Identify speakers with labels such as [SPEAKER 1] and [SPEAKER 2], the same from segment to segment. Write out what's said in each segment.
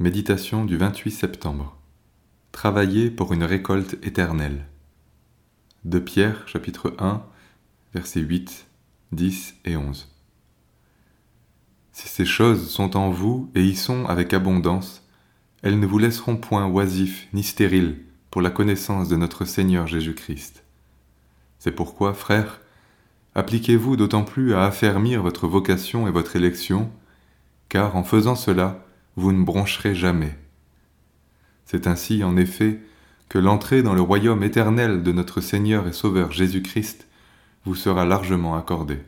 [SPEAKER 1] Méditation du 28 septembre. Travailler pour une récolte éternelle. De Pierre, chapitre 1, versets 8, 10 et 11. Si ces choses sont en vous et y sont avec abondance, elles ne vous laisseront point oisifs ni stériles pour la connaissance de notre Seigneur Jésus-Christ. C'est pourquoi, frères, appliquez-vous d'autant plus à affermir votre vocation et votre élection, car en faisant cela, vous ne broncherez jamais. C'est ainsi, en effet, que l'entrée dans le royaume éternel de notre Seigneur et Sauveur Jésus-Christ vous sera largement accordée.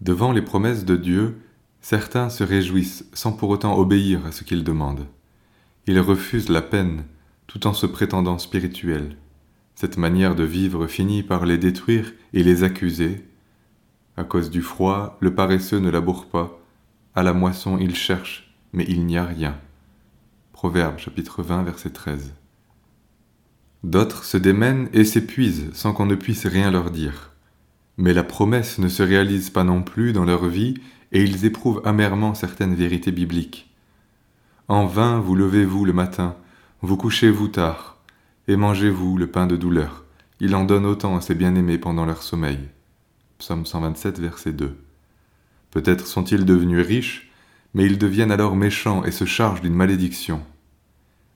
[SPEAKER 1] Devant les promesses de Dieu, certains se réjouissent sans pour autant obéir à ce qu'il demande. Ils refusent la peine tout en se prétendant spirituels. Cette manière de vivre finit par les détruire et les accuser. À cause du froid, le paresseux ne laboure pas, à la moisson il cherche, mais il n'y a rien. Proverbe chapitre 20 verset 13. D'autres se démènent et s'épuisent sans qu'on ne puisse rien leur dire. Mais la promesse ne se réalise pas non plus dans leur vie et ils éprouvent amèrement certaines vérités bibliques. En vain vous levez-vous le matin, vous couchez-vous tard, et mangez-vous le pain de douleur. Il en donne autant à ses bien-aimés pendant leur sommeil. Psaume 127, verset 2. Peut-être sont-ils devenus riches, mais ils deviennent alors méchants et se chargent d'une malédiction.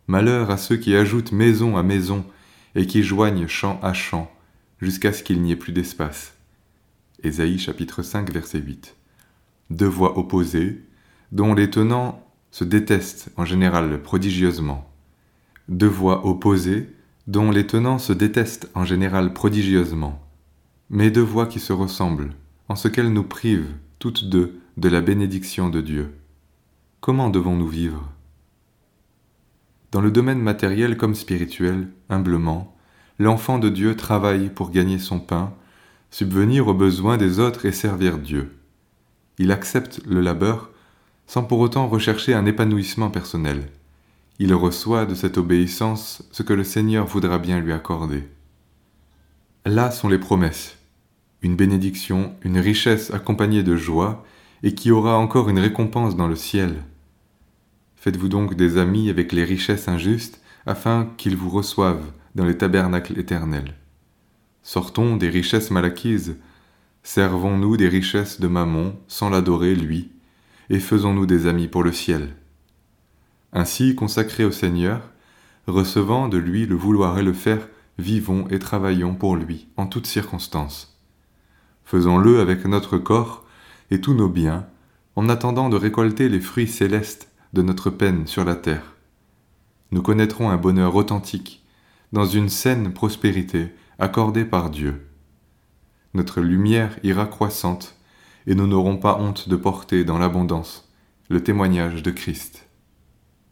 [SPEAKER 1] Malheur à ceux qui ajoutent maison à maison et qui joignent champ à champ, jusqu'à ce qu'il n'y ait plus d'espace. Ésaïe chapitre 5 verset 8. Deux voix opposées, dont les tenants se détestent en général prodigieusement. Deux voix opposées, dont les tenants se détestent en général prodigieusement, mais deux voix qui se ressemblent, en ce qu'elles nous privent, deux, de la bénédiction de Dieu. Comment devons-nous vivre? Dans le domaine matériel comme spirituel, humblement, l'enfant de Dieu travaille pour gagner son pain, subvenir aux besoins des autres et servir Dieu. Il accepte le labeur sans pour autant rechercher un épanouissement personnel il reçoit de cette obéissance ce que le Seigneur voudra bien lui accorder. Là sont les promesses, une bénédiction, une richesse accompagnée de joie, et qui aura encore une récompense dans le ciel. Faites-vous donc des amis avec les richesses injustes, afin qu'ils vous reçoivent dans les tabernacles éternels. Sortons des richesses mal acquises, servons-nous des richesses de Mammon sans l'adorer, lui, et faisons-nous des amis pour le ciel. Ainsi, consacrés au Seigneur, recevant de lui le vouloir et le faire, vivons et travaillons pour lui en toutes circonstances. Faisons-le avec notre corps et tous nos biens, en attendant de récolter les fruits célestes de notre peine sur la terre. Nous connaîtrons un bonheur authentique, dans une saine prospérité accordée par Dieu. Notre lumière ira croissante, et nous n'aurons pas honte de porter dans l'abondance le témoignage de Christ.